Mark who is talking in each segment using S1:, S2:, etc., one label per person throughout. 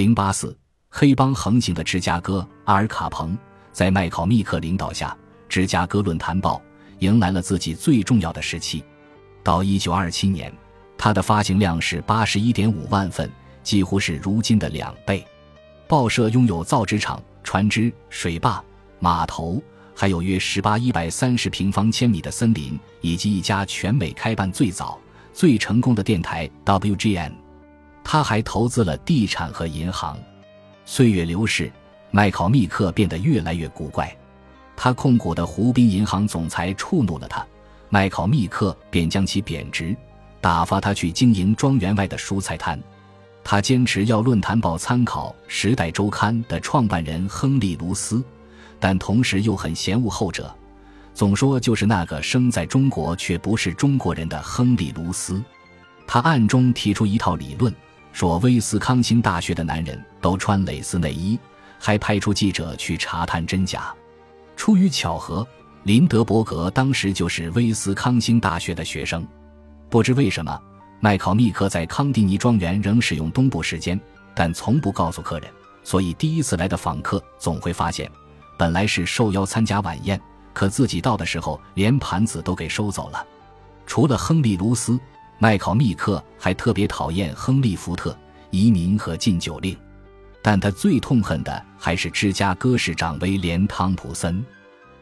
S1: 零八四，黑帮横行的芝加哥，阿尔卡彭在麦考密克领导下，芝加哥论坛报迎来了自己最重要的时期。到一九二七年，它的发行量是八十一点五万份，几乎是如今的两倍。报社拥有造纸厂、船只、水坝、码头，还有约十八一百三十平方千米的森林，以及一家全美开办最早、最成功的电台 WGN。他还投资了地产和银行。岁月流逝，麦考密克变得越来越古怪。他控股的湖滨银行总裁触怒了他。麦考密克便将其贬值，打发他去经营庄园外的蔬菜摊。他坚持要《论坛报》参考《时代周刊》的创办人亨利·卢斯，但同时又很嫌恶后者，总说就是那个生在中国却不是中国人的亨利·卢斯。他暗中提出一套理论，说威斯康星大学的男人都穿蕾丝内衣，还派出记者去查探真假。出于巧合。林德伯格当时就是威斯康星大学的学生，不知为什么，麦考密克在康蒂尼庄园仍使用东部时间，但从不告诉客人，所以第一次来的访客总会发现，本来是受邀参加晚宴，可自己到的时候连盘子都给收走了。除了亨利·卢斯，麦考密克还特别讨厌亨利·福特移民和禁酒令，但他最痛恨的还是芝加哥市长威廉·汤普森。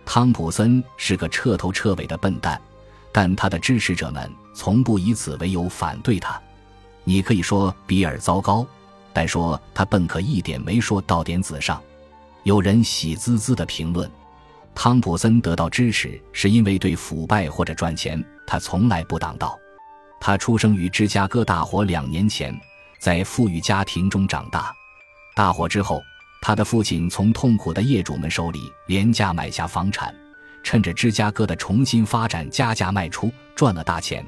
S1: 汤普森是个彻头彻尾的笨蛋，但他的支持者们从不以此为由反对他。你可以说比尔糟糕，但说他笨可一点没说到点子上。有人喜滋滋的评论，汤普森得到支持是因为对腐败或者赚钱，他从来不挡道。他出生于芝加哥大火两年前，在富裕家庭中长大。大火之后。他的父亲从痛苦的业主们手里廉价买下房产，趁着芝加哥的重新发展加价卖出，赚了大钱。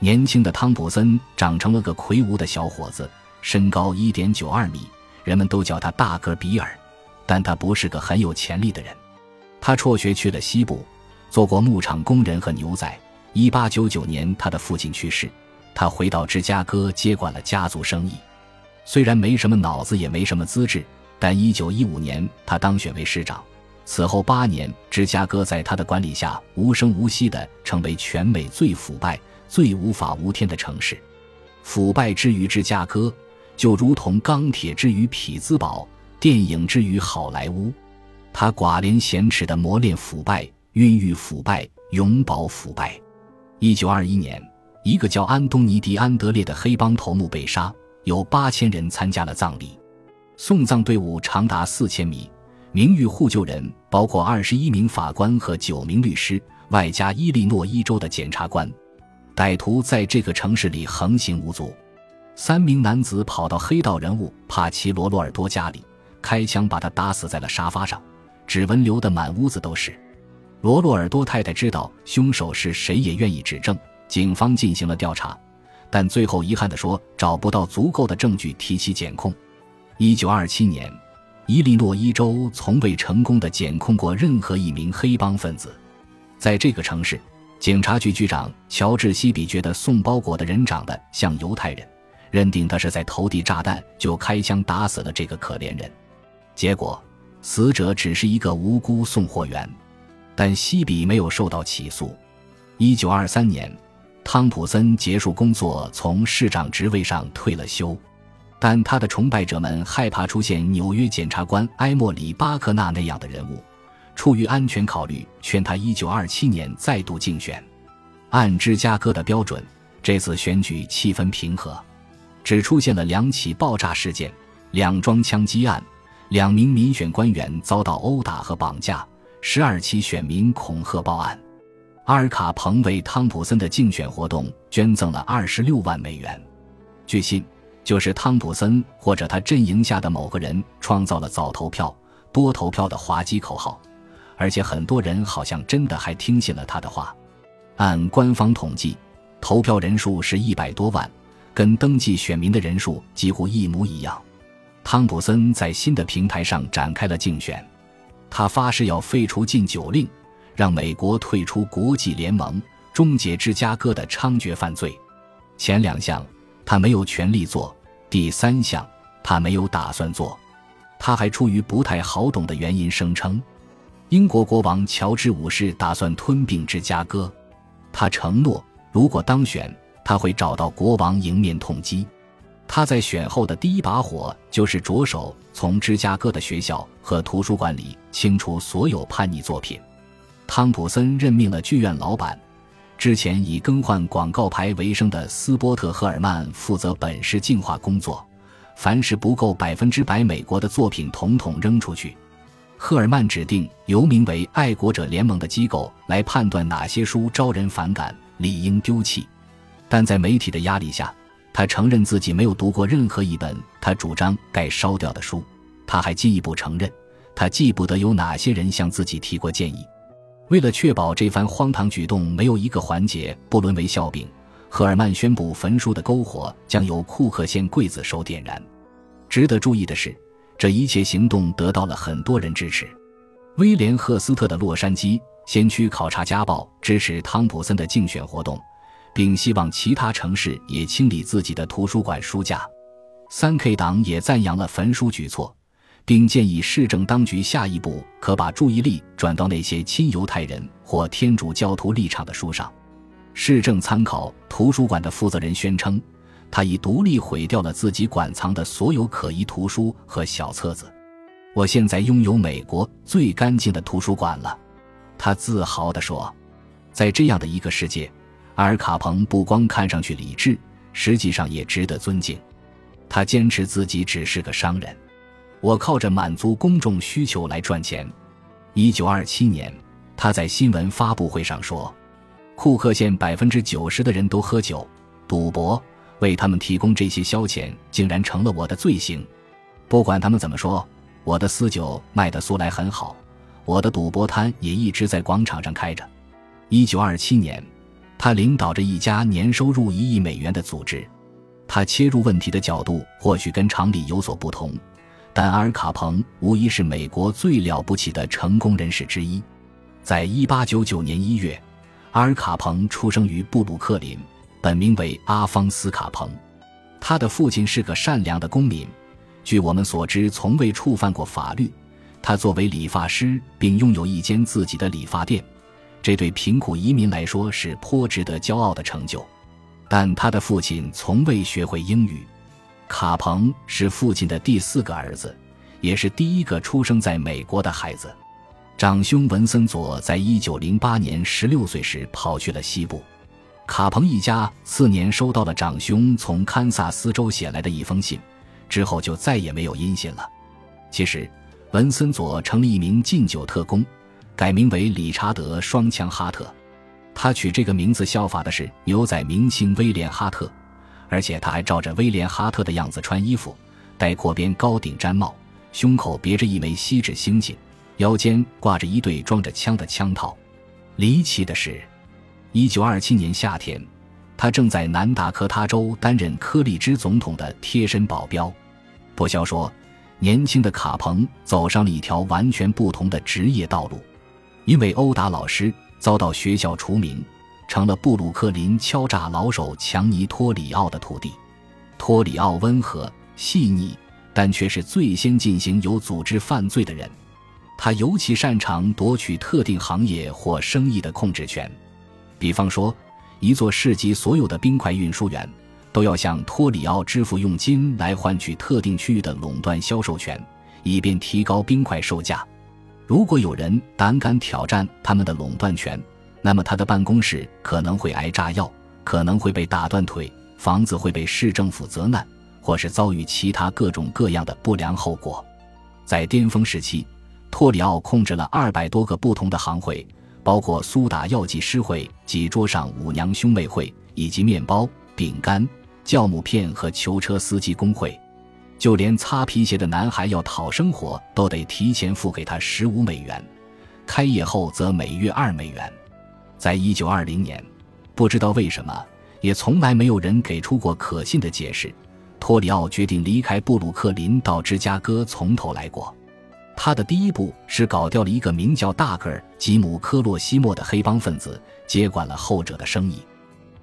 S1: 年轻的汤普森长成了个魁梧的小伙子，身高一点九二米，人们都叫他大个比尔。但他不是个很有潜力的人。他辍学去了西部，做过牧场工人和牛仔。一八九九年，他的父亲去世，他回到芝加哥接管了家族生意。虽然没什么脑子，也没什么资质。但一九一五年，他当选为市长。此后八年，芝加哥在他的管理下无声无息地成为全美最腐败、最无法无天的城市。腐败之于芝加哥，就如同钢铁之于匹兹堡，电影之于好莱坞。他寡廉鲜耻地磨练腐败、孕育腐败、永葆腐败。一九二一年，一个叫安东尼·迪安德烈的黑帮头目被杀，有八千人参加了葬礼。送葬队伍长达四千米，名誉护救人包括二十一名法官和九名律师，外加伊利诺伊州的检察官。歹徒在这个城市里横行无阻。三名男子跑到黑道人物帕奇罗·罗尔多家里，开枪把他打死在了沙发上，指纹流得满屋子都是。罗洛尔多太太知道凶手是谁，也愿意指证。警方进行了调查，但最后遗憾地说找不到足够的证据提起检控。一九二七年，伊利诺伊州从未成功的检控过任何一名黑帮分子。在这个城市，警察局局长乔治·西比觉得送包裹的人长得像犹太人，认定他是在投递炸弹，就开枪打死了这个可怜人。结果，死者只是一个无辜送货员，但西比没有受到起诉。一九二三年，汤普森结束工作，从市长职位上退了休。但他的崇拜者们害怕出现纽约检察官埃莫里·巴克纳那样的人物，出于安全考虑，劝他1927年再度竞选。按芝加哥的标准，这次选举气氛平和，只出现了两起爆炸事件、两桩枪击案、两名民选官员遭到殴打和绑架、十二起选民恐吓报案。阿尔卡彭为汤普森的竞选活动捐赠了二十六万美元。据信。就是汤普森或者他阵营下的某个人创造了早投票、多投票的滑稽口号，而且很多人好像真的还听信了他的话。按官方统计，投票人数是一百多万，跟登记选民的人数几乎一模一样。汤普森在新的平台上展开了竞选，他发誓要废除禁酒令，让美国退出国际联盟，终结芝加哥的猖獗犯罪。前两项他没有权利做。第三项，他没有打算做。他还出于不太好懂的原因声称，英国国王乔治五世打算吞并芝加哥。他承诺，如果当选，他会找到国王迎面痛击。他在选后的第一把火就是着手从芝加哥的学校和图书馆里清除所有叛逆作品。汤普森任命了剧院老板，之前以更换广告牌为生的斯波特·赫尔曼负责本市净化工作。凡是不够百分之百美国的作品，统统扔出去。赫尔曼指定由名为“爱国者联盟”的机构来判断哪些书招人反感，理应丢弃。但在媒体的压力下，他承认自己没有读过任何一本他主张该烧掉的书。他还进一步承认，他记不得有哪些人向自己提过建议。为了确保这番荒唐举动没有一个环节不沦为笑柄。赫尔曼宣布，焚书的篝火将由库克县刽子手点燃。值得注意的是，这一切行动得到了很多人支持。威廉·赫斯特的《洛杉矶先驱考察家报》支持汤普森的竞选活动，并希望其他城市也清理自己的图书馆书架。三 K 党也赞扬了焚书举措，并建议市政当局下一步可把注意力转到那些亲犹太人或天主教徒立场的书上。市政参考图书馆的负责人宣称，他已独立毁掉了自己馆藏的所有可疑图书和小册子。我现在拥有美国最干净的图书馆了，他自豪地说。在这样的一个世界，阿尔卡彭不光看上去理智，实际上也值得尊敬。他坚持自己只是个商人。我靠着满足公众需求来赚钱。一九二七年，他在新闻发布会上说。库克县百分之九十的人都喝酒、赌博，为他们提供这些消遣竟然成了我的罪行。不管他们怎么说，我的私酒卖的苏来很好，我的赌博摊也一直在广场上开着。一九二七年，他领导着一家年收入一亿美元的组织，他切入问题的角度或许跟常理有所不同，但阿尔卡彭无疑是美国最了不起的成功人士之一。在一八九九年一月。阿尔卡彭出生于布鲁克林，本名为阿方斯卡彭。他的父亲是个善良的公民，据我们所知，从未触犯过法律。他作为理发师，并拥有一间自己的理发店，这对贫苦移民来说是颇值得骄傲的成就。但他的父亲从未学会英语。卡彭是父亲的第四个儿子，也是第一个出生在美国的孩子。长兄文森佐在一九零八年十六岁时跑去了西部。卡彭一家次年收到了长兄从堪萨斯州写来的一封信，之后就再也没有音信了。其实，文森佐成了一名禁酒特工，改名为理查德双枪哈特。他取这个名字效法的是牛仔明星威廉哈特，而且他还照着威廉哈特的样子穿衣服，戴阔边高顶毡帽，胸口别着一枚锡纸星星。腰间挂着一对装着枪的枪套。离奇的是，一九二七年夏天，他正在南达科他州担任柯立芝总统的贴身保镖。不消说，年轻的卡彭走上了一条完全不同的职业道路。因为殴打老师，遭到学校除名，成了布鲁克林敲诈老手强尼托里奥的徒弟。托里奥温和细腻，但却是最先进行有组织犯罪的人。他尤其擅长夺取特定行业或生意的控制权，比方说，一座市集所有的冰块运输员都要向托里奥支付佣金来换取特定区域的垄断销售权，以便提高冰块售价。如果有人胆敢挑战他们的垄断权，那么他的办公室可能会挨炸药，可能会被打断腿，房子会被市政府责难，或是遭遇其他各种各样的不良后果。在巅峰时期。托里奥控制了二百多个不同的行会，包括苏打药剂师会及桌上舞娘兄妹会，以及面包、饼干、酵母片和囚车司机工会。就连擦皮鞋的男孩要讨生活，都得提前付给他十五美元，开业后则每月二美元。在一九二零年，不知道为什么，也从来没有人给出过可信的解释，托里奥决定离开布鲁克林，到芝加哥从头来过。他的第一步是搞掉了一个名叫大个儿吉姆·科洛西莫的黑帮分子，接管了后者的生意。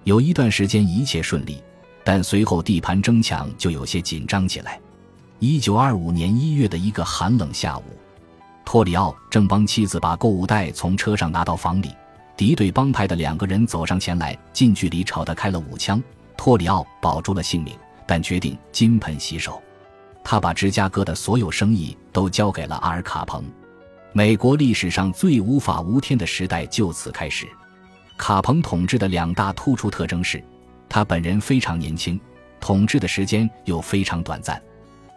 S1: 有一段时间一切顺利，但随后地盘争抢就有些紧张起来。一九二五年一月的一个寒冷下午，托里奥正帮妻子把购物袋从车上拿到房里，敌对帮派的两个人走上前来，近距离朝他开了五枪。托里奥保住了性命，但决定金盆洗手。他把芝加哥的所有生意都交给了阿尔卡彭。美国历史上最无法无天的时代就此开始。卡彭统治的两大突出特征是，他本人非常年轻，统治的时间又非常短暂。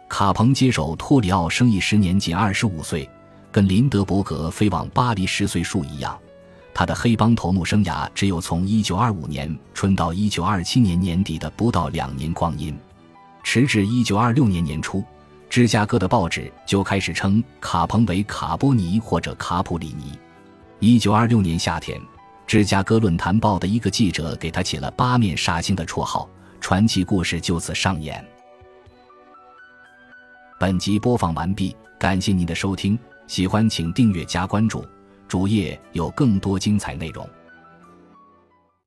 S1: 卡彭接手托里奥生意时年仅二十五岁，跟林德伯格飞往巴黎十岁数一样。他的黑帮头目生涯只有从一九二五年春到一九二七年年底的不到两年光阴。时至一九二六年年初，芝加哥的报纸就开始称卡彭为卡波尼或者卡普里尼。一九二六年夏天，芝加哥论坛报的一个记者给他起了“八面煞星”的绰号，传奇故事就此上演。本集播放完毕，感谢您的收听，喜欢请订阅加关注，主页有更多精彩内容。